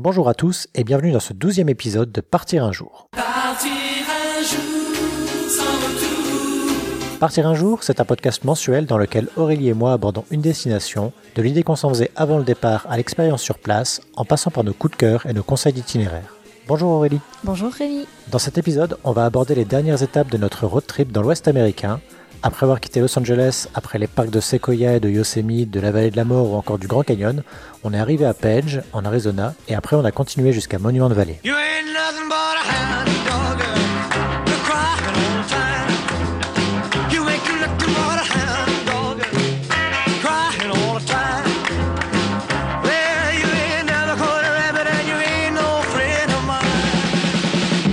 Bonjour à tous et bienvenue dans ce douzième épisode de Partir un jour. Partir un jour sans retour. Partir un jour, c'est un podcast mensuel dans lequel Aurélie et moi abordons une destination, de l'idée qu'on s'en faisait avant le départ à l'expérience sur place, en passant par nos coups de cœur et nos conseils d'itinéraire. Bonjour Aurélie. Bonjour Rémi. Dans cet épisode, on va aborder les dernières étapes de notre road trip dans l'Ouest américain. Après avoir quitté Los Angeles, après les parcs de Sequoia et de Yosemite, de la vallée de la mort ou encore du Grand Canyon, on est arrivé à Page, en Arizona, et après on a continué jusqu'à Monument Valley.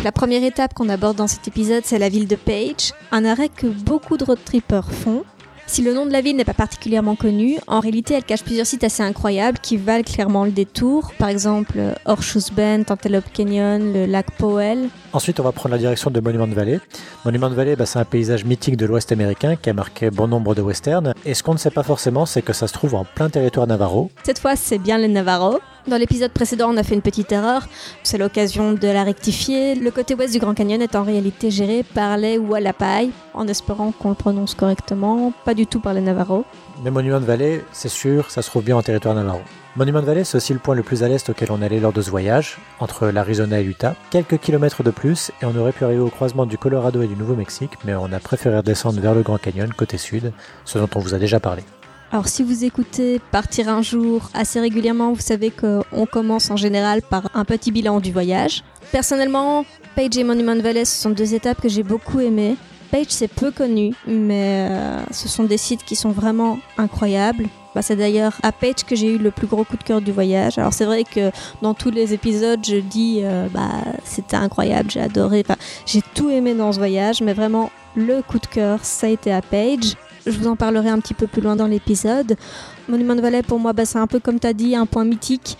La première étape qu'on aborde dans cet épisode, c'est la ville de Page, un arrêt que beaucoup de road trippers font. Si le nom de la ville n'est pas particulièrement connu, en réalité elle cache plusieurs sites assez incroyables qui valent clairement le détour. Par exemple euh, Horseshoe Bend, Antelope Canyon, le lac Powell. Ensuite, on va prendre la direction de Monument Valley. Monument Valley, bah, c'est un paysage mythique de l'Ouest américain qui a marqué bon nombre de westerns. Et ce qu'on ne sait pas forcément, c'est que ça se trouve en plein territoire navarro. Cette fois, c'est bien les Navarro. Dans l'épisode précédent, on a fait une petite erreur. C'est l'occasion de la rectifier. Le côté ouest du Grand Canyon est en réalité géré par les Wallapai, en espérant qu'on le prononce correctement, pas du tout par les Navarro. Mais Monument Valley, c'est sûr, ça se trouve bien en territoire navarro. Monument Valley, c'est aussi le point le plus à l'est auquel on allait lors de ce voyage, entre l'Arizona et l'Utah. Quelques kilomètres de plus, et on aurait pu arriver au croisement du Colorado et du Nouveau-Mexique, mais on a préféré descendre vers le Grand Canyon, côté sud, ce dont on vous a déjà parlé. Alors si vous écoutez Partir un jour assez régulièrement, vous savez qu'on commence en général par un petit bilan du voyage. Personnellement, Page et Monument Valley, ce sont deux étapes que j'ai beaucoup aimées. Page, c'est peu connu, mais euh, ce sont des sites qui sont vraiment incroyables. Bah, c'est d'ailleurs à Page que j'ai eu le plus gros coup de cœur du voyage. Alors c'est vrai que dans tous les épisodes, je dis euh, bah c'était incroyable, j'ai adoré, j'ai tout aimé dans ce voyage, mais vraiment le coup de cœur, ça a été à Page. Je vous en parlerai un petit peu plus loin dans l'épisode. Monument Valley, pour moi, bah, c'est un peu comme tu as dit, un point mythique.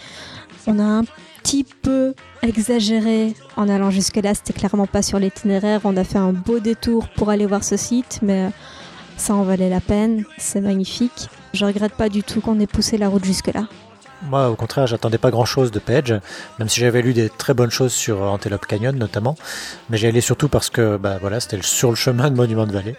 On a un petit peu exagéré en allant jusque-là. C'était clairement pas sur l'itinéraire. On a fait un beau détour pour aller voir ce site, mais ça en valait la peine. C'est magnifique. Je regrette pas du tout qu'on ait poussé la route jusque-là. Moi, au contraire, j'attendais pas grand-chose de Page, même si j'avais lu des très bonnes choses sur Antelope Canyon notamment, mais j'y allais surtout parce que bah, voilà, c'était sur le chemin de Monument Valley.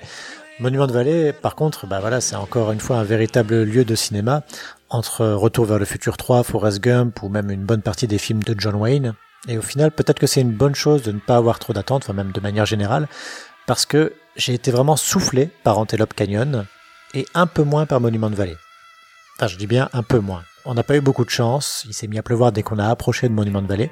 Monument Valley, par contre, bah, voilà, c'est encore une fois un véritable lieu de cinéma, entre Retour vers le futur 3, Forrest Gump ou même une bonne partie des films de John Wayne. Et au final, peut-être que c'est une bonne chose de ne pas avoir trop d'attentes, enfin même de manière générale, parce que j'ai été vraiment soufflé par Antelope Canyon et un peu moins par Monument Valley. Enfin, je dis bien un peu moins. On n'a pas eu beaucoup de chance, il s'est mis à pleuvoir dès qu'on a approché de Monument Valley.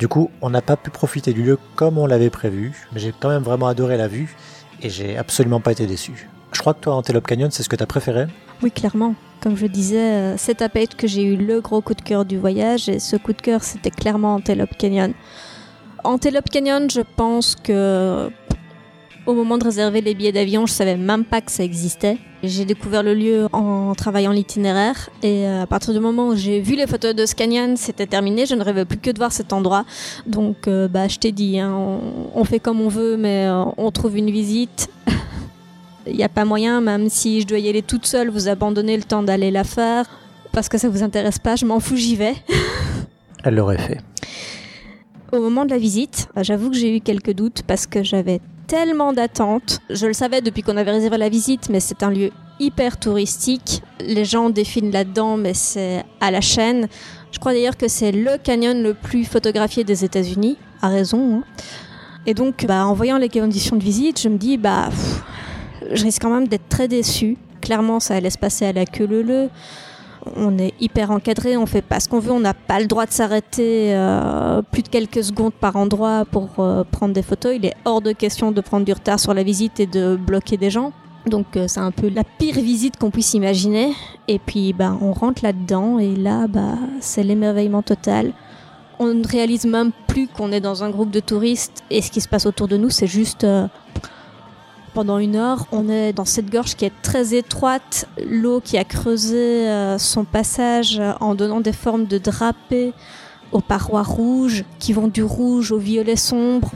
Du coup, on n'a pas pu profiter du lieu comme on l'avait prévu, mais j'ai quand même vraiment adoré la vue et j'ai absolument pas été déçu. Je crois que toi, Antelope Canyon, c'est ce que t'as préféré? Oui, clairement. Comme je disais, euh, c'est à Page que j'ai eu le gros coup de cœur du voyage et ce coup de cœur, c'était clairement Antelope Canyon. Antelope Canyon, je pense que au moment de réserver les billets d'avion, je savais même pas que ça existait. J'ai découvert le lieu en travaillant l'itinéraire et euh, à partir du moment où j'ai vu les photos de ce canyon, c'était terminé. Je ne rêvais plus que de voir cet endroit. Donc, euh, bah, je t'ai dit, hein, on, on fait comme on veut, mais euh, on trouve une visite. Il n'y a pas moyen, même si je dois y aller toute seule, vous abandonnez le temps d'aller la faire parce que ça vous intéresse pas. Je m'en fous, j'y vais. Elle l'aurait fait. Au moment de la visite, bah, j'avoue que j'ai eu quelques doutes parce que j'avais tellement d'attentes. Je le savais depuis qu'on avait réservé la visite, mais c'est un lieu hyper touristique. Les gens défilent là-dedans, mais c'est à la chaîne. Je crois d'ailleurs que c'est le canyon le plus photographié des États-Unis, à raison. hein. Et donc, bah, en voyant les conditions de visite, je me dis, bah, je risque quand même d'être très déçue. Clairement, ça allait se passer à la queue leu on est hyper encadré, on fait pas ce qu'on veut, on n'a pas le droit de s'arrêter euh, plus de quelques secondes par endroit pour euh, prendre des photos. Il est hors de question de prendre du retard sur la visite et de bloquer des gens. Donc euh, c'est un peu la pire visite qu'on puisse imaginer. Et puis bah, on rentre là-dedans et là bah, c'est l'émerveillement total. On ne réalise même plus qu'on est dans un groupe de touristes et ce qui se passe autour de nous c'est juste pendant une heure, on est dans cette gorge qui est très étroite, l'eau qui a creusé euh, son passage en donnant des formes de drapés aux parois rouges, qui vont du rouge au violet sombre.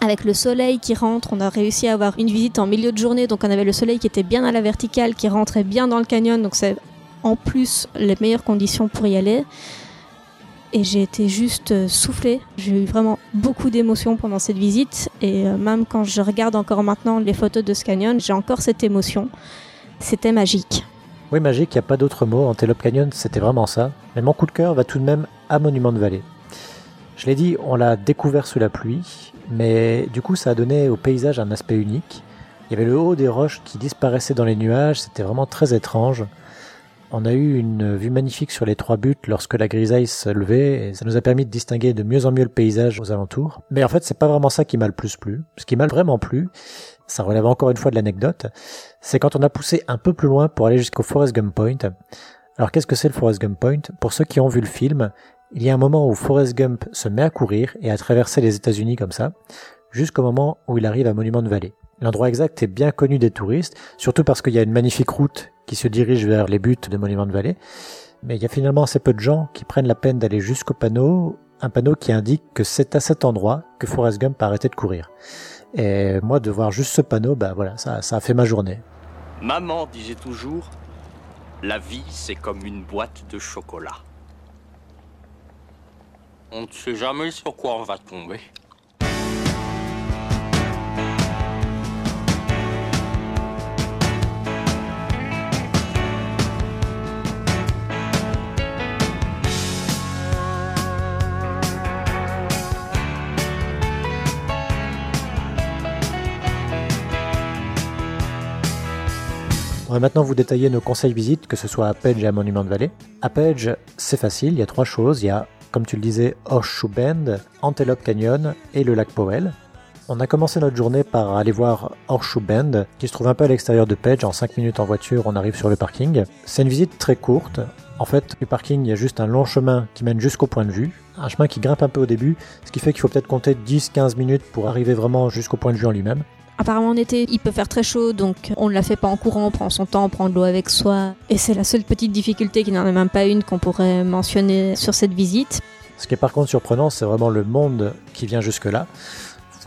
Avec le soleil qui rentre, on a réussi à avoir une visite en milieu de journée, donc on avait le soleil qui était bien à la verticale, qui rentrait bien dans le canyon, donc c'est en plus les meilleures conditions pour y aller. Et j'ai été juste euh, soufflée. J'ai eu vraiment beaucoup d'émotions pendant cette visite et euh, même quand je regarde encore maintenant les photos de ce canyon, j'ai encore cette émotion. C'était magique. Oui, magique, il n'y a pas d'autre mot. Antelope Canyon, c'était vraiment ça. Mais mon coup de cœur va tout de même à Monument de Vallée. Je l'ai dit, on l'a découvert sous la pluie, mais du coup, ça a donné au paysage un aspect unique. Il y avait le haut des roches qui disparaissait dans les nuages, c'était vraiment très étrange. On a eu une vue magnifique sur les trois buttes lorsque la grisaille se levait et ça nous a permis de distinguer de mieux en mieux le paysage aux alentours. Mais en fait, c'est pas vraiment ça qui m'a le plus plu. Ce qui m'a vraiment plu, ça relève encore une fois de l'anecdote, c'est quand on a poussé un peu plus loin pour aller jusqu'au Forest Gump Point. Alors qu'est-ce que c'est le Forest Gump Point? Pour ceux qui ont vu le film, il y a un moment où Forrest Gump se met à courir et à traverser les États-Unis comme ça, jusqu'au moment où il arrive à Monument de Vallée. L'endroit exact est bien connu des touristes, surtout parce qu'il y a une magnifique route qui se dirige vers les buts de Monument de Vallée. Mais il y a finalement assez peu de gens qui prennent la peine d'aller jusqu'au panneau, un panneau qui indique que c'est à cet endroit que Forrest Gump a arrêté de courir. Et moi, de voir juste ce panneau, bah voilà, ça, ça a fait ma journée. Maman disait toujours La vie, c'est comme une boîte de chocolat. On ne sait jamais sur quoi on va tomber. Va maintenant vous détailler nos conseils visites, que ce soit à Page et à Monument de Vallée. À Page, c'est facile, il y a trois choses. Il y a, comme tu le disais, Horseshoe Bend, Antelope Canyon et le lac Powell. On a commencé notre journée par aller voir Horseshoe Bend, qui se trouve un peu à l'extérieur de Page. En 5 minutes en voiture, on arrive sur le parking. C'est une visite très courte. En fait, du parking, il y a juste un long chemin qui mène jusqu'au point de vue. Un chemin qui grimpe un peu au début, ce qui fait qu'il faut peut-être compter 10-15 minutes pour arriver vraiment jusqu'au point de vue en lui-même. Apparemment en été, il peut faire très chaud, donc on ne la fait pas en courant, on prend son temps, on prend de l'eau avec soi. Et c'est la seule petite difficulté, qui n'en est même pas une, qu'on pourrait mentionner sur cette visite. Ce qui est par contre surprenant, c'est vraiment le monde qui vient jusque-là.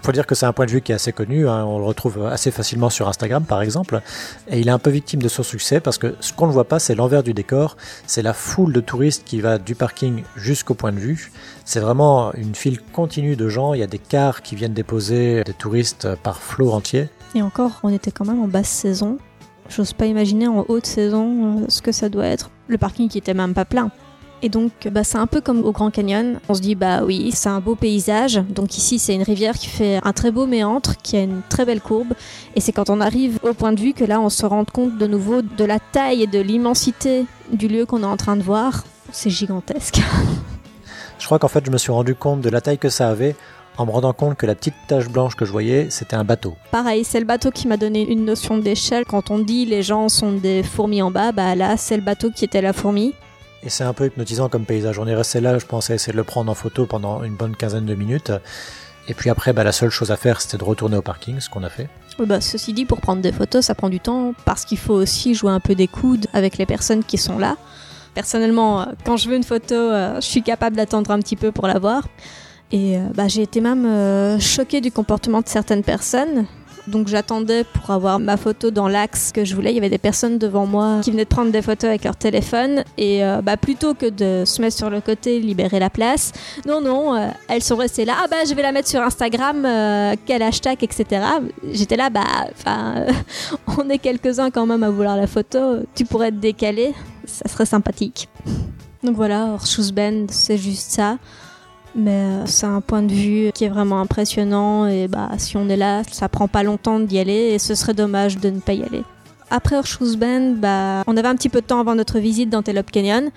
Faut dire que c'est un point de vue qui est assez connu, hein, on le retrouve assez facilement sur Instagram par exemple, et il est un peu victime de son succès parce que ce qu'on ne voit pas, c'est l'envers du décor, c'est la foule de touristes qui va du parking jusqu'au point de vue. C'est vraiment une file continue de gens, il y a des cars qui viennent déposer des touristes par flot entier. Et encore, on était quand même en basse saison. J'ose pas imaginer en haute saison euh, ce que ça doit être. Le parking qui était même pas plein. Et donc, bah, c'est un peu comme au Grand Canyon. On se dit, bah oui, c'est un beau paysage. Donc ici, c'est une rivière qui fait un très beau méandre, qui a une très belle courbe. Et c'est quand on arrive au point de vue que là, on se rend compte de nouveau de la taille et de l'immensité du lieu qu'on est en train de voir. C'est gigantesque. Je crois qu'en fait, je me suis rendu compte de la taille que ça avait en me rendant compte que la petite tache blanche que je voyais, c'était un bateau. Pareil, c'est le bateau qui m'a donné une notion d'échelle. Quand on dit les gens sont des fourmis en bas, bah là, c'est le bateau qui était la fourmi. Et c'est un peu hypnotisant comme paysage. On est resté là, je pensais essayer de le prendre en photo pendant une bonne quinzaine de minutes. Et puis après, bah, la seule chose à faire, c'était de retourner au parking, ce qu'on a fait. Oui, Bah, ceci dit, pour prendre des photos, ça prend du temps parce qu'il faut aussi jouer un peu des coudes avec les personnes qui sont là. Personnellement, euh, quand je veux une photo, euh, je suis capable d'attendre un petit peu pour la voir. Et euh, bah, j'ai été même euh, choquée du comportement de certaines personnes. Donc j'attendais pour avoir ma photo dans l'axe que je voulais. Il y avait des personnes devant moi qui venaient de prendre des photos avec leur téléphone. Et euh, bah, plutôt que de se mettre sur le côté, libérer la place, non, non, euh, elles sont restées là. Ah bah je vais la mettre sur Instagram, euh, quel hashtag, etc. J'étais là, bah, enfin, on est quelques-uns quand même à vouloir la photo. Tu pourrais te décaler, ça serait sympathique. Donc voilà, Horseshoe Bend, c'est juste ça. Mais euh, c'est un point de vue qui est vraiment impressionnant et bah si on est là, ça prend pas longtemps d'y aller et ce serait dommage de ne pas y aller. Après Horseshoe Bend, bah, on avait un petit peu de temps avant notre visite d'Antelope Canyon.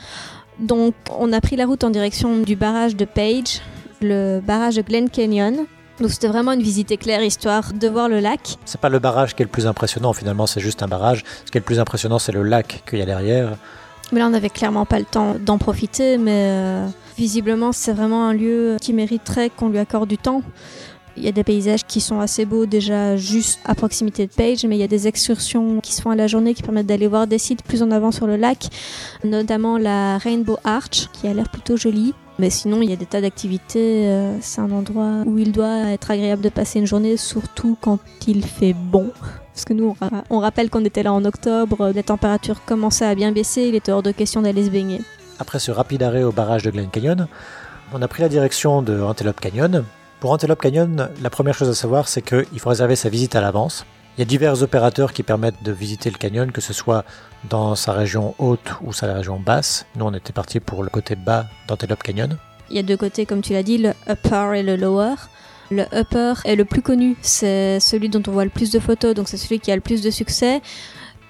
Donc on a pris la route en direction du barrage de Page, le barrage de Glen Canyon. Donc c'était vraiment une visite éclair histoire de voir le lac. C'est pas le barrage qui est le plus impressionnant, finalement, c'est juste un barrage. Ce qui est le plus impressionnant, c'est le lac qu'il y a derrière. Mais là on n'avait clairement pas le temps d'en profiter, mais euh, visiblement c'est vraiment un lieu qui mériterait qu'on lui accorde du temps. Il y a des paysages qui sont assez beaux déjà juste à proximité de Page, mais il y a des excursions qui se font à la journée qui permettent d'aller voir des sites plus en avant sur le lac, notamment la Rainbow Arch qui a l'air plutôt jolie. Mais sinon, il y a des tas d'activités. euh, c'est un endroit où il doit être agréable de passer une journée, surtout quand il fait bon. Parce que nous, on, ra- on rappelle qu'on était là en octobre, les températures commençaient à bien baisser, il était hors de question d'aller se baigner. après ce rapide arrêt au barrage de Glen Canyon, on a pris la direction de Antelope Canyon. Pour Antelope Canyon, la première chose à savoir, c'est qu'il faut réserver sa visite à l'avance. Il y a divers opérateurs qui permettent de visiter le canyon, que ce soit dans sa région haute ou sa région basse. Nous, on était parti pour le côté bas d'Antelope Canyon. Il y a deux côtés, comme tu l'as dit, le upper et le lower. Le upper est le plus connu, c'est celui dont on voit le plus de photos, donc c'est celui qui a le plus de succès.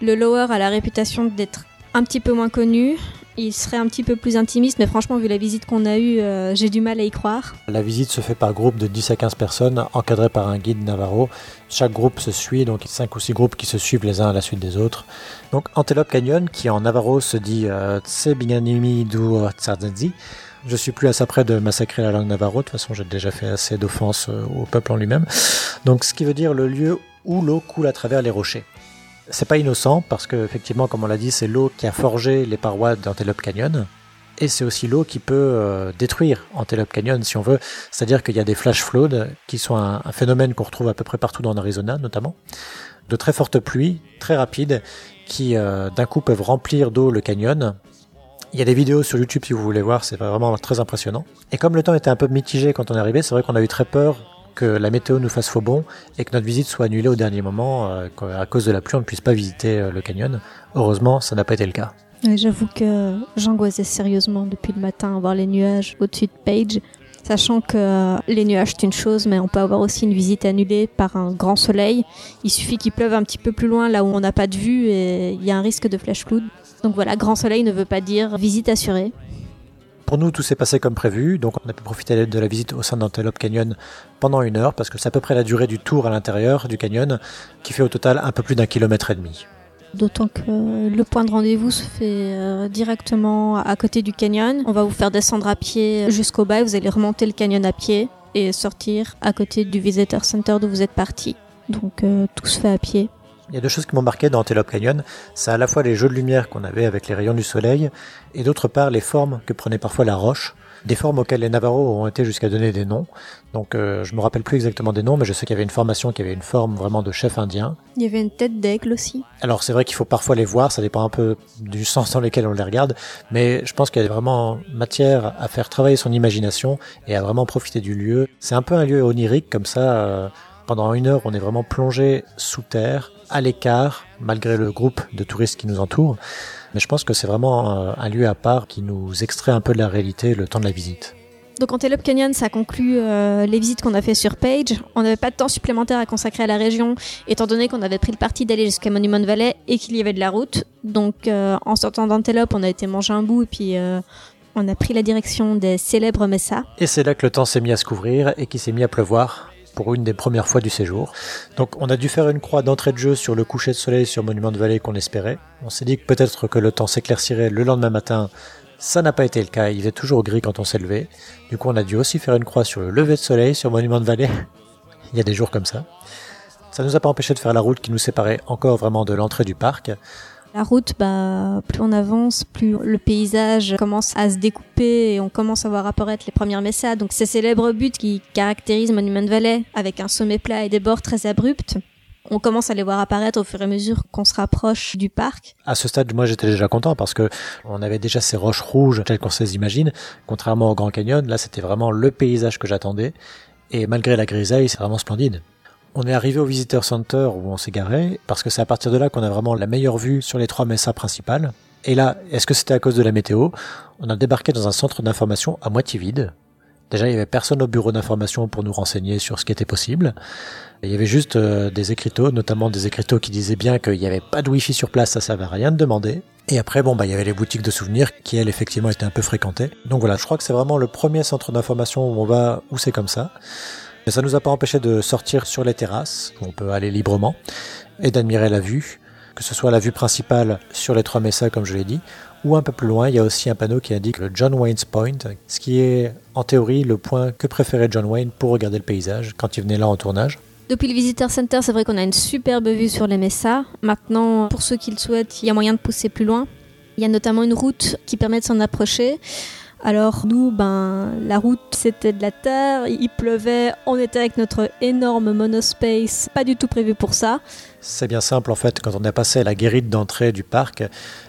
Le lower a la réputation d'être un petit peu moins connu. Il serait un petit peu plus intimiste, mais franchement, vu la visite qu'on a eue, euh, j'ai du mal à y croire. La visite se fait par groupe de 10 à 15 personnes, encadrées par un guide Navarro. Chaque groupe se suit, donc il y a 5 ou 6 groupes qui se suivent les uns à la suite des autres. Donc Antelope Canyon, qui en Navarro se dit euh, Tse Binganimi du Tsarzazi. Je suis plus ça près de massacrer la langue Navarro, de toute façon j'ai déjà fait assez d'offenses euh, au peuple en lui-même. Donc ce qui veut dire le lieu où l'eau coule à travers les rochers. C'est pas innocent parce que effectivement, comme on l'a dit, c'est l'eau qui a forgé les parois d'Antelope Canyon. Et c'est aussi l'eau qui peut euh, détruire Antelope Canyon si on veut. C'est-à-dire qu'il y a des flash floods qui sont un, un phénomène qu'on retrouve à peu près partout dans l'Arizona notamment. De très fortes pluies, très rapides, qui euh, d'un coup peuvent remplir d'eau le canyon. Il y a des vidéos sur YouTube si vous voulez voir, c'est vraiment très impressionnant. Et comme le temps était un peu mitigé quand on est arrivé, c'est vrai qu'on a eu très peur que la météo nous fasse faux bon et que notre visite soit annulée au dernier moment, euh, qu'à cause de la pluie on ne puisse pas visiter euh, le canyon. Heureusement, ça n'a pas été le cas. J'avoue que j'angoissais sérieusement depuis le matin à voir les nuages au-dessus de Page, sachant que euh, les nuages c'est une chose, mais on peut avoir aussi une visite annulée par un grand soleil. Il suffit qu'il pleuve un petit peu plus loin, là où on n'a pas de vue, et il y a un risque de flash flood. Donc voilà, grand soleil ne veut pas dire visite assurée. Pour nous, tout s'est passé comme prévu, donc on a pu profiter de la visite au sein d'Antelope Canyon pendant une heure, parce que c'est à peu près la durée du tour à l'intérieur du canyon, qui fait au total un peu plus d'un kilomètre et demi. D'autant que le point de rendez-vous se fait euh, directement à côté du canyon. On va vous faire descendre à pied jusqu'au bas, et vous allez remonter le canyon à pied et sortir à côté du Visitor Center d'où vous êtes parti. Donc euh, tout se fait à pied. Il y a deux choses qui m'ont marqué dans Antelope Canyon. C'est à la fois les jeux de lumière qu'on avait avec les rayons du soleil, et d'autre part les formes que prenait parfois la roche. Des formes auxquelles les Navarros ont été jusqu'à donner des noms. Donc euh, je me rappelle plus exactement des noms, mais je sais qu'il y avait une formation qui avait une forme vraiment de chef indien. Il y avait une tête d'aigle aussi. Alors c'est vrai qu'il faut parfois les voir, ça dépend un peu du sens dans lequel on les regarde, mais je pense qu'il y a vraiment matière à faire travailler son imagination et à vraiment profiter du lieu. C'est un peu un lieu onirique comme ça. euh, pendant une heure, on est vraiment plongé sous terre, à l'écart, malgré le groupe de touristes qui nous entourent. Mais je pense que c'est vraiment un lieu à part qui nous extrait un peu de la réalité le temps de la visite. Donc Antelope Canyon, ça conclut euh, les visites qu'on a fait sur Page. On n'avait pas de temps supplémentaire à consacrer à la région, étant donné qu'on avait pris le parti d'aller jusqu'à Monument Valley et qu'il y avait de la route. Donc euh, en sortant d'Antelope, on a été manger un bout et puis euh, on a pris la direction des célèbres Mesa. Et c'est là que le temps s'est mis à se couvrir et qu'il s'est mis à pleuvoir pour une des premières fois du séjour. Donc on a dû faire une croix d'entrée de jeu sur le coucher de soleil sur Monument de Vallée qu'on espérait. On s'est dit que peut-être que le temps s'éclaircirait le lendemain matin. Ça n'a pas été le cas, il faisait toujours gris quand on s'est levé. Du coup on a dû aussi faire une croix sur le lever de soleil sur Monument de Vallée. il y a des jours comme ça. Ça nous a pas empêché de faire la route qui nous séparait encore vraiment de l'entrée du parc. La route, bah, plus on avance, plus le paysage commence à se découper et on commence à voir apparaître les premières messas. Donc ces célèbres buttes qui caractérisent Monument Valley, avec un sommet plat et des bords très abrupts, on commence à les voir apparaître au fur et à mesure qu'on se rapproche du parc. À ce stade, moi j'étais déjà content parce que on avait déjà ces roches rouges telles qu'on se les imagine. Contrairement au Grand Canyon, là c'était vraiment le paysage que j'attendais. Et malgré la grisaille, c'est vraiment splendide. On est arrivé au Visitor Center où on s'est garé parce que c'est à partir de là qu'on a vraiment la meilleure vue sur les trois messas principales. Et là, est-ce que c'était à cause de la météo? On a débarqué dans un centre d'information à moitié vide. Déjà, il y avait personne au bureau d'information pour nous renseigner sur ce qui était possible. Il y avait juste euh, des écriteaux, notamment des écriteaux qui disaient bien qu'il n'y avait pas de wifi sur place, ça servait à rien de demander. Et après, bon, bah, il y avait les boutiques de souvenirs qui, elles, effectivement, étaient un peu fréquentées. Donc voilà, je crois que c'est vraiment le premier centre d'information où on va, où c'est comme ça. Mais ça nous a pas empêché de sortir sur les terrasses, où on peut aller librement, et d'admirer la vue, que ce soit la vue principale sur les trois messas, comme je l'ai dit, ou un peu plus loin, il y a aussi un panneau qui indique le John Wayne's Point, ce qui est en théorie le point que préférait John Wayne pour regarder le paysage quand il venait là en tournage. Depuis le Visitor Center, c'est vrai qu'on a une superbe vue sur les messas. Maintenant, pour ceux qui le souhaitent, il y a moyen de pousser plus loin. Il y a notamment une route qui permet de s'en approcher. Alors nous, ben, la route c'était de la terre, il pleuvait, on était avec notre énorme monospace, pas du tout prévu pour ça. C'est bien simple en fait, quand on a passé la guérite d'entrée du parc,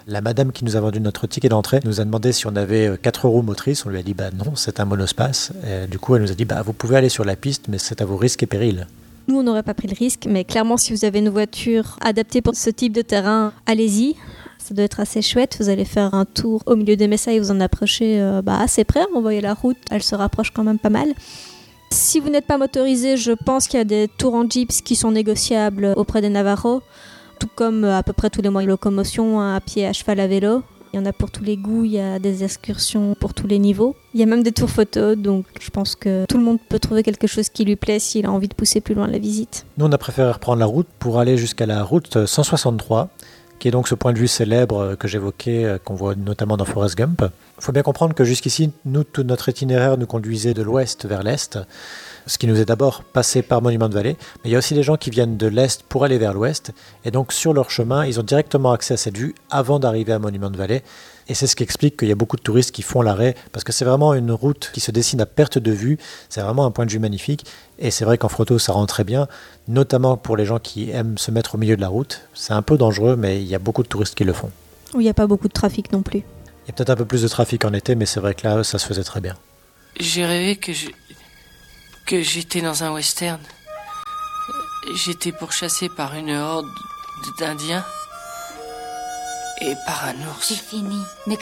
la madame qui nous a vendu notre ticket d'entrée nous a demandé si on avait euh, quatre roues motrices, on lui a dit bah non, c'est un monospace. Et du coup elle nous a dit bah vous pouvez aller sur la piste mais c'est à vos risques et périls. Nous, on n'aurait pas pris le risque, mais clairement, si vous avez une voiture adaptée pour ce type de terrain, allez-y. Ça doit être assez chouette. Vous allez faire un tour au milieu des Messas et vous en approchez euh, bah, assez près. On voyait la route, elle se rapproche quand même pas mal. Si vous n'êtes pas motorisé, je pense qu'il y a des tours en jeeps qui sont négociables auprès des Navarro, tout comme euh, à peu près tous les moyens de locomotion, hein, à pied, à cheval, à vélo. Il y en a pour tous les goûts, il y a des excursions pour tous les niveaux. Il y a même des tours photos, donc je pense que tout le monde peut trouver quelque chose qui lui plaît s'il a envie de pousser plus loin la visite. Nous on a préféré reprendre la route pour aller jusqu'à la route 163 qui est donc ce point de vue célèbre euh, que j'évoquais, euh, qu'on voit notamment dans Forrest Gump. Il faut bien comprendre que jusqu'ici, nous, tout notre itinéraire nous conduisait de l'ouest vers l'est, ce qui nous est d'abord passé par Monument de Vallée, mais il y a aussi des gens qui viennent de l'est pour aller vers l'ouest, et donc sur leur chemin, ils ont directement accès à cette vue avant d'arriver à Monument de Vallée, et c'est ce qui explique qu'il y a beaucoup de touristes qui font l'arrêt, parce que c'est vraiment une route qui se dessine à perte de vue, c'est vraiment un point de vue magnifique, et c'est vrai qu'en photo ça rend très bien, notamment pour les gens qui aiment se mettre au milieu de la route. C'est un peu dangereux, mais il y a beaucoup de touristes qui le font. Il n'y a pas beaucoup de trafic non plus. Il y a peut-être un peu plus de trafic en été, mais c'est vrai que là, ça se faisait très bien. J'ai rêvé que je... que j'étais dans un western. J'étais pourchassé par une horde d'Indiens et par un C'est ours. fini, ne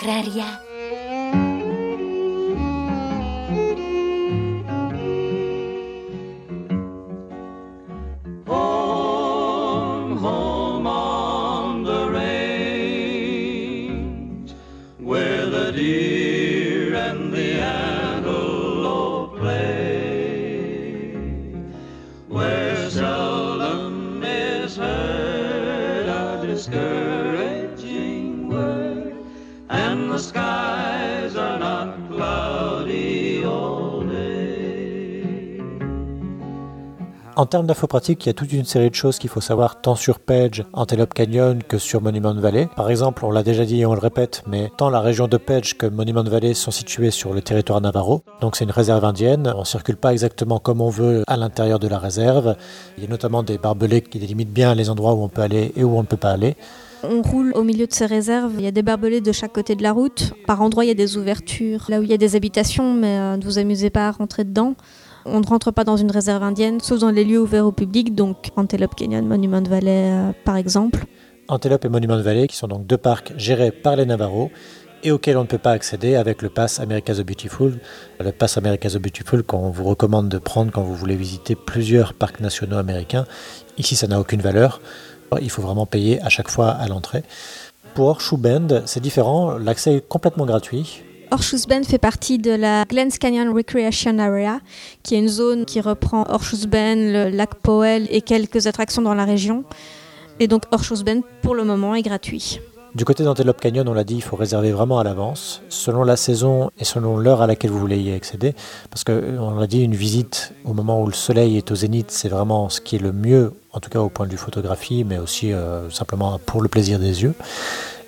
En termes d'infos pratiques, il y a toute une série de choses qu'il faut savoir tant sur Page, Antelope Canyon que sur Monument Valley. Par exemple, on l'a déjà dit et on le répète, mais tant la région de Page que Monument Valley sont situés sur le territoire Navarro. Donc c'est une réserve indienne. On circule pas exactement comme on veut à l'intérieur de la réserve. Il y a notamment des barbelés qui délimitent bien les endroits où on peut aller et où on ne peut pas aller. On roule au milieu de ces réserves, il y a des barbelés de chaque côté de la route. Par endroits, il y a des ouvertures, là où il y a des habitations, mais euh, ne vous amusez pas à rentrer dedans. On ne rentre pas dans une réserve indienne, sauf dans les lieux ouverts au public, donc Antelope Canyon, Monument Valley euh, par exemple. Antelope et Monument Valley, qui sont donc deux parcs gérés par les Navarros et auxquels on ne peut pas accéder avec le pass America the Beautiful. Le pass America the Beautiful qu'on vous recommande de prendre quand vous voulez visiter plusieurs parcs nationaux américains. Ici, ça n'a aucune valeur. Il faut vraiment payer à chaque fois à l'entrée. Pour Bend, c'est différent. L'accès est complètement gratuit. Horseshoe Bend fait partie de la Glens Canyon Recreation Area, qui est une zone qui reprend Horseshoe Bend, le lac Powell et quelques attractions dans la région. Et donc Horseshoe Bend, pour le moment, est gratuit. Du côté d'Antelope Canyon, on l'a dit, il faut réserver vraiment à l'avance, selon la saison et selon l'heure à laquelle vous voulez y accéder. Parce que, on l'a dit, une visite au moment où le soleil est au zénith, c'est vraiment ce qui est le mieux, en tout cas au point de vue photographie, mais aussi euh, simplement pour le plaisir des yeux.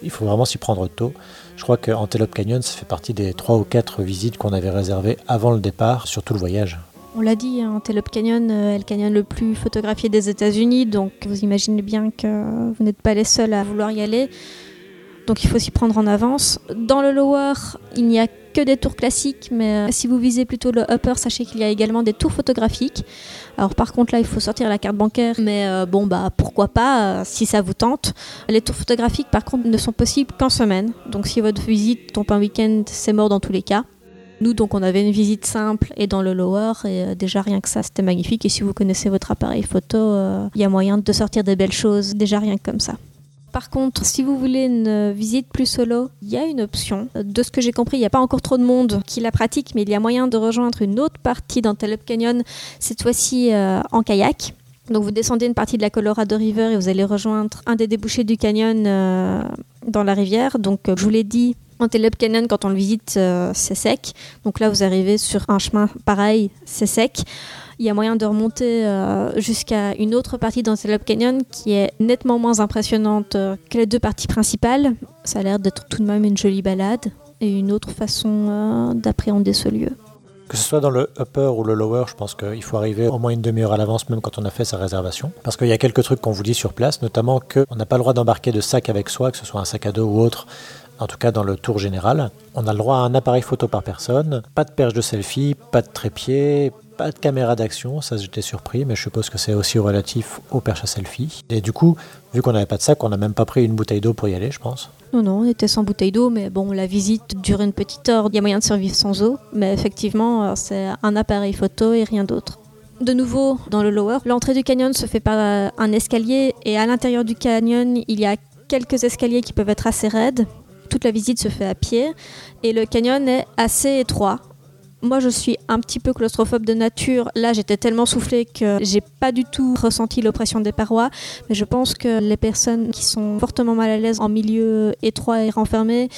Il faut vraiment s'y prendre tôt. Je crois que Antelope Canyon, ça fait partie des 3 ou 4 visites qu'on avait réservées avant le départ, sur tout le voyage. On l'a dit, hein, Antelope Canyon euh, est le canyon le plus photographié des États-Unis, donc vous imaginez bien que vous n'êtes pas les seuls à vouloir y aller. Donc il faut s'y prendre en avance. Dans le lower, il n'y a que des tours classiques, mais euh, si vous visez plutôt le upper, sachez qu'il y a également des tours photographiques. Alors par contre là, il faut sortir la carte bancaire, mais euh, bon bah pourquoi pas euh, si ça vous tente. Les tours photographiques par contre ne sont possibles qu'en semaine. Donc si votre visite tombe un week-end, c'est mort dans tous les cas. Nous, donc, on avait une visite simple et dans le lower, et euh, déjà rien que ça, c'était magnifique. Et si vous connaissez votre appareil photo, il y a moyen de sortir des belles choses, déjà rien que comme ça. Par contre, si vous voulez une visite plus solo, il y a une option. De ce que j'ai compris, il n'y a pas encore trop de monde qui la pratique, mais il y a moyen de rejoindre une autre partie d'Antelope Canyon, cette fois-ci euh, en kayak. Donc vous descendez une partie de la Colorado River et vous allez rejoindre un des débouchés du canyon euh, dans la rivière. Donc euh, je vous l'ai dit, Antelope Canyon, quand on le visite, c'est sec. Donc là, vous arrivez sur un chemin pareil, c'est sec. Il y a moyen de remonter euh, jusqu'à une autre partie d'Antelope Canyon qui est nettement moins impressionnante euh, que les deux parties principales. Ça a l'air d'être tout de même une jolie balade. et une autre façon euh, d'appréhender ce lieu. Que ce soit dans le upper ou le lower, je pense qu'il faut arriver au moins une demi-heure à l'avance, même quand on a fait sa réservation. Parce qu'il y a quelques trucs qu'on vous dit sur place, notamment qu'on n'a pas le droit d'embarquer de sac avec soi, que ce soit un sac à dos ou autre, en tout cas dans le tour général. On a le droit à un appareil photo par personne, pas de perche de selfie, pas de trépied, pas de caméra d'action, ça j'étais surpris, mais je suppose que c'est aussi relatif aux perches à selfie. Et du coup, vu qu'on n'avait pas de sac, on n'a même pas pris une bouteille d'eau pour y aller, je pense. Non, non, on était sans bouteille d'eau, mais bon, la visite durait une petite heure. Il y a moyen de survivre sans eau, mais effectivement, euh, c'est un appareil photo et rien d'autre. De nouveau, dans le lower, l'entrée du canyon se fait par euh, un escalier et à l'intérieur du canyon, il y a quelques escaliers qui peuvent être assez raides. Toute la visite se fait à pied et le canyon est assez étroit. Moi, je suis un petit peu claustrophobe de nature. Là, j'étais tellement soufflée que j'ai pas du tout ressenti l'oppression des parois. Mais je pense que les personnes qui sont fortement mal à l'aise en milieu étroit et renfermé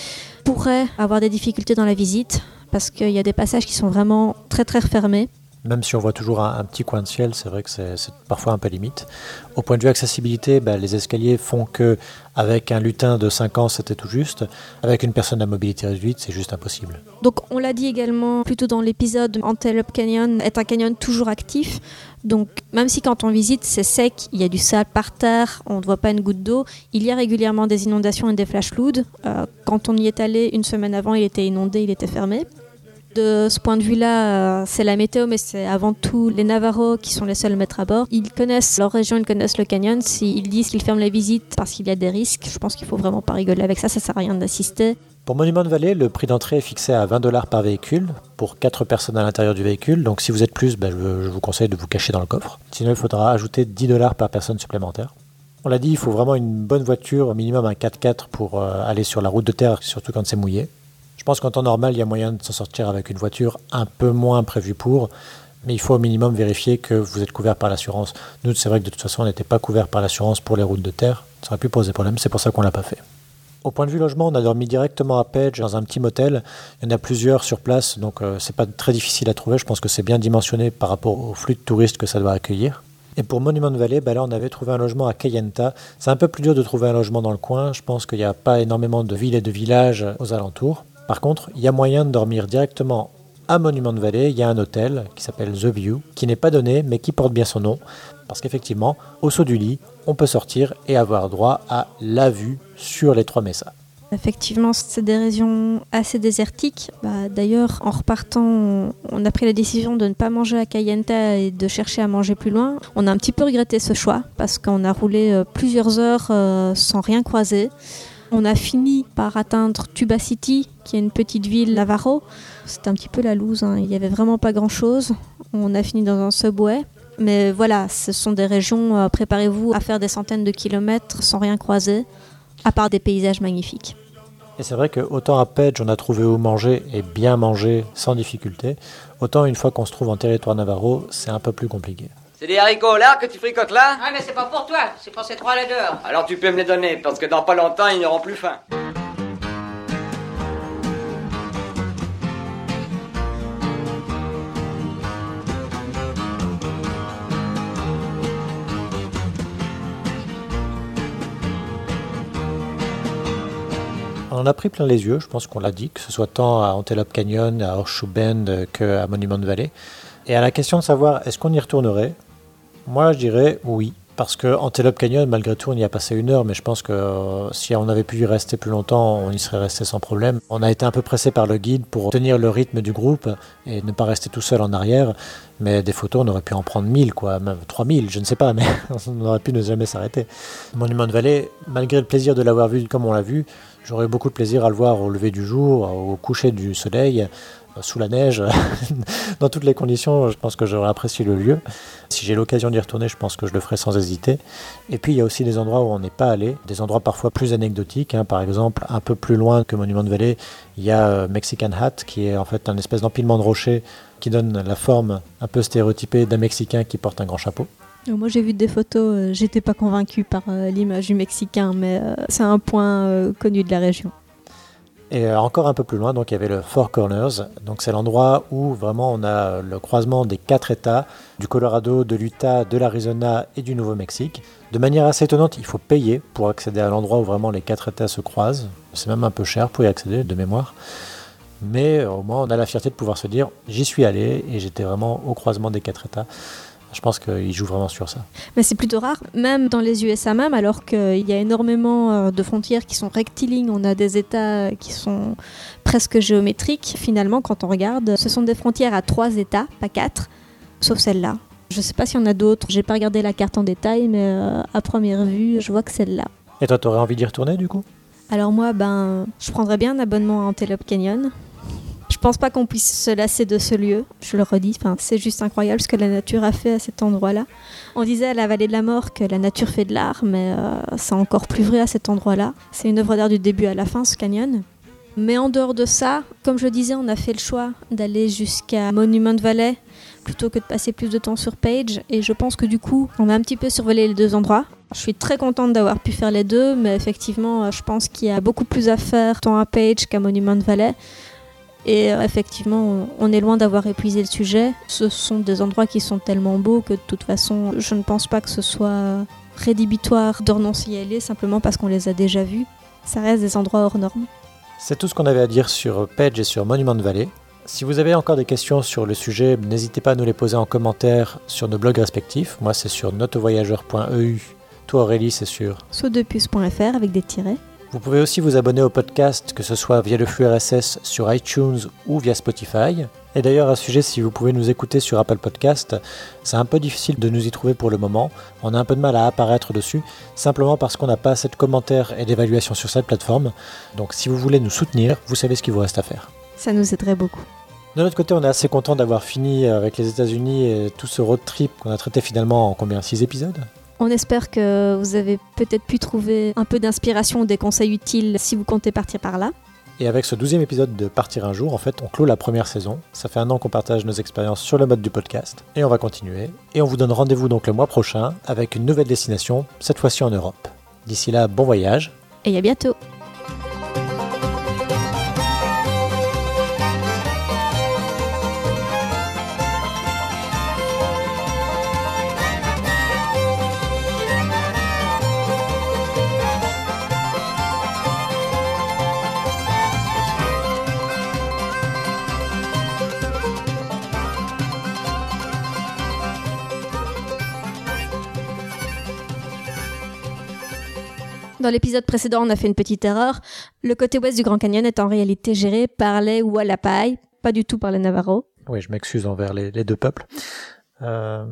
pourraient avoir des difficultés dans la visite parce qu'il y a des passages qui sont vraiment très très refermés. Même si on voit toujours un, petit coin de ciel, c'est vrai que c'est parfois un peu limite. Au point de vue accessibilité, bah, les escaliers font que avec un lutin de 5 ans, c'était tout juste. Avec une personne à mobilité réduite, c'est juste impossible. Donc on l'a dit également plus tôt dans l'épisode, Antelope Canyon est un canyon toujours actif. Donc même si quand on visite c'est sec, il y a du sable par terre, on ne voit pas une goutte d'eau, il y a régulièrement des inondations et des flash floods. Euh, quand on y est allé une semaine avant, il était inondé, il était fermé. De ce point de vue-là, euh, c'est la météo, mais c'est avant tout les Navarros qui sont les seuls maîtres à bord. Ils connaissent leur région, ils connaissent le canyon. S'ils disent qu'ils ferment les visites parce qu'il y a des risques, je pense qu'il faut vraiment pas rigoler avec ça, ça sert à rien d'assister. Pour Monument de Vallée, le prix d'entrée est fixé à 20 dollars par véhicule pour 4 personnes à l'intérieur du véhicule. Donc si vous êtes plus, je, je vous conseille de vous cacher dans le coffre. Sinon, il faudra ajouter 10 dollars par personne supplémentaire. On l'a dit, il faut vraiment une bonne voiture, au minimum un 4x4 pour euh, aller sur la route de terre, surtout quand c'est mouillé. Je pense qu'en temps normal, il y a moyen de s'en sortir avec une voiture un peu moins prévue pour, mais il faut au minimum vérifier que vous êtes couvert par l'assurance. Nous, c'est vrai que de toute façon, on n'était pas couvert par l'assurance pour les routes de terre. Ça aurait pu poser problème, c'est pour ça qu'on l'a pas fait. Au point de vue logement, on a dormi directement à Page dans un petit motel. Il y en a plusieurs sur place, donc euh, c'est pas très difficile à trouver. Je pense que c'est bien dimensionné par rapport au flux de touristes que ça doit accueillir. Et pour Monument de Vallée, bah là, on avait trouvé un logement à Kayenta. C'est un peu plus dur de trouver un logement dans le coin. Je pense qu'il n'y a pas énormément de villes et de villages aux alentours. Par contre, il y a moyen de dormir directement à Monument de Vallée. Il y a un hôtel qui s'appelle The View, qui n'est pas donné, mais qui porte bien son nom. Parce qu'effectivement, au saut du lit, on peut sortir et avoir droit à la vue sur les trois messas. Effectivement, c'est des régions assez désertiques. Bah, D'ailleurs, en repartant, on- a pris la décision de ne pas manger à Kayenta et de chercher à manger plus loin. On a un petit peu regretté ce choix parce qu'on a roulé euh, plusieurs heures euh, sans rien croiser. On a fini par atteindre Tuba City, qui est une petite ville Navarro. C'était un petit peu la loose, hein. il n'y avait vraiment pas grand-chose. On a fini dans un subway. Mais voilà, ce sont des régions, euh, préparez-vous à faire des centaines de kilomètres sans rien croiser, à part des paysages magnifiques. Et c'est vrai que autant à Page, on a trouvé où manger et bien manger sans difficulté, autant une fois qu'on se trouve en territoire navarro, c'est un peu plus compliqué. C'est des haricots là que tu fricotes là Ah mais c'est pas pour toi, c'est pour ces trois là dehors. Alors tu peux me les donner, parce que dans pas longtemps, ils n'auront plus faim. On en a pris plein les yeux, je pense qu'on l'a dit, que ce soit tant à Antelope Canyon, à Horseshoe Bend qu'à Monument Valley. Et à la question de savoir est-ce qu'on y retournerait, moi je dirais oui. Parce que Antelope Canyon, malgré tout, on y a passé une heure, mais je pense que euh, si on avait pu y rester plus longtemps, on y serait resté sans problème. On a été un peu pressé par le guide pour tenir le rythme du groupe et ne pas rester tout seul en arrière. Mais des photos, on aurait pu en prendre 1000, quoi, même 3000, je ne sais pas, mais on aurait pu ne jamais s'arrêter. Monument de Vallée, malgré le plaisir de l'avoir vu comme on l'a vu, j'aurais beaucoup de plaisir à le voir au lever du jour, au coucher du soleil, sous la neige, dans toutes les conditions, je pense que j'aurais apprécié le lieu. Si j'ai l'occasion d'y retourner, je pense que je le ferai sans hésiter. Et puis il y a aussi des endroits où on n'est pas allé, des endroits parfois plus anecdotiques. hein. Par exemple, un peu plus loin que Monument de Vallée, il y a euh, Mexican Hat, qui est en fait un espèce d'empilement de rochers qui donne la forme un peu stéréotypée d'un Mexicain qui porte un grand chapeau. Euh, Moi j'ai vu des photos, euh, j'étais pas convaincue par euh, l'image du Mexicain, mais euh, c'est un point euh, connu de la région. Et euh, encore un peu plus loin, donc il y avait le Four Corners. Donc c'est l'endroit où vraiment on a le croisement des quatre États, du Colorado, de l'Utah, de l'Arizona et du Nouveau-Mexique. De manière assez étonnante, il faut payer pour accéder à l'endroit où vraiment les quatre États se croisent. C'est même un peu cher pour y accéder, de mémoire. Mais au moins, on a la fierté de pouvoir se dire j'y suis allé et j'étais vraiment au croisement des quatre États. Je pense qu'il joue vraiment sur ça. Mais c'est plutôt rare, même dans les USA même, alors qu'il y a énormément euh, de frontières qui sont rectilignes, on a des États qui sont presque géométriques. Finalement, quand on regarde, ce sont des frontières à trois États, pas quatre, sauf celle-là. Je sais pas s'il y en a d'autres, j'ai pas regardé la carte en détail, mais euh, à première vue, je vois que celle-là. Et toi, t'aurais envie d'y retourner du coup? Alors moi, ben, je prendrais bien un abonnement à Antelope Canyon. Je pense pas qu'on puisse se lasser de ce lieu, je le redis, c'est juste incroyable ce que la nature a fait à cet endroit-là. On disait à la vallée de la mort que la nature fait de l'art, mais euh, c'est encore plus vrai à cet endroit-là. C'est une œuvre d'art du début à la fin, ce canyon. Mais en dehors de ça, comme je disais, on a fait le choix d'aller jusqu'à Monument Valley plutôt que de passer plus de temps sur Page. Et je pense que du coup, on a un petit peu survolé les deux endroits. Je suis très contente d'avoir pu faire les deux, mais effectivement, euh, je pense qu'il y a beaucoup plus à faire tant à Page qu'à Monument Valley. Et euh, effectivement, on- est loin d'avoir épuisé le sujet. Ce sont des endroits qui sont tellement beaux que de toute façon, je ne pense pas que ce soit rédhibitoire de renoncer y aller simplement parce qu'on les a déjà vus. Ça reste des endroits hors normes. C'est tout ce qu'on avait à dire sur Page et sur Monument Valley. Si vous avez encore des questions sur le sujet, n'hésitez pas à nous les poser en commentaire sur nos blogs respectifs. Moi, c'est sur notevoyageur.eu. Toi, Aurélie, c'est sur. Avec des tirets. Vous pouvez aussi vous abonner au podcast, que ce soit via le flux RSS sur iTunes ou via Spotify. Et d'ailleurs, à ce sujet, si vous pouvez nous écouter sur Apple Podcast, c'est un peu difficile de nous y trouver pour le moment. On a un peu de mal à apparaître dessus, simplement parce qu'on n'a pas assez de commentaires et d'évaluations sur cette plateforme. Donc si vous voulez nous soutenir, vous savez ce qu'il vous reste à faire. Ça nous aiderait beaucoup. De notre côté, on est assez content d'avoir fini avec les États-Unis et tout ce road trip qu'on a traité finalement en combien? 6 épisodes? On espère que vous avez peut-être pu trouver un peu d'inspiration ou des conseils utiles si vous comptez partir par là. Et avec ce douzième épisode de Partir un jour, en fait, on clôt la première saison. Ça fait un an qu'on partage nos expériences sur le mode du podcast. Et on va continuer. Et on vous donne rendez-vous donc le mois prochain avec une nouvelle destination, cette fois-ci en Europe. D'ici là, bon voyage. Et à bientôt Dans l'épisode précédent, on a fait une petite erreur. Le côté ouest du Grand Canyon est en réalité géré par les Wallapai, pas du tout par les Navarros. Oui, je m'excuse envers les, les deux peuples. Euh,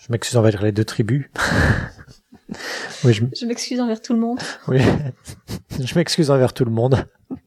je m'excuse envers les deux tribus. oui, je, Je m'excuse envers tout le monde. oui. je m'excuse envers tout le monde.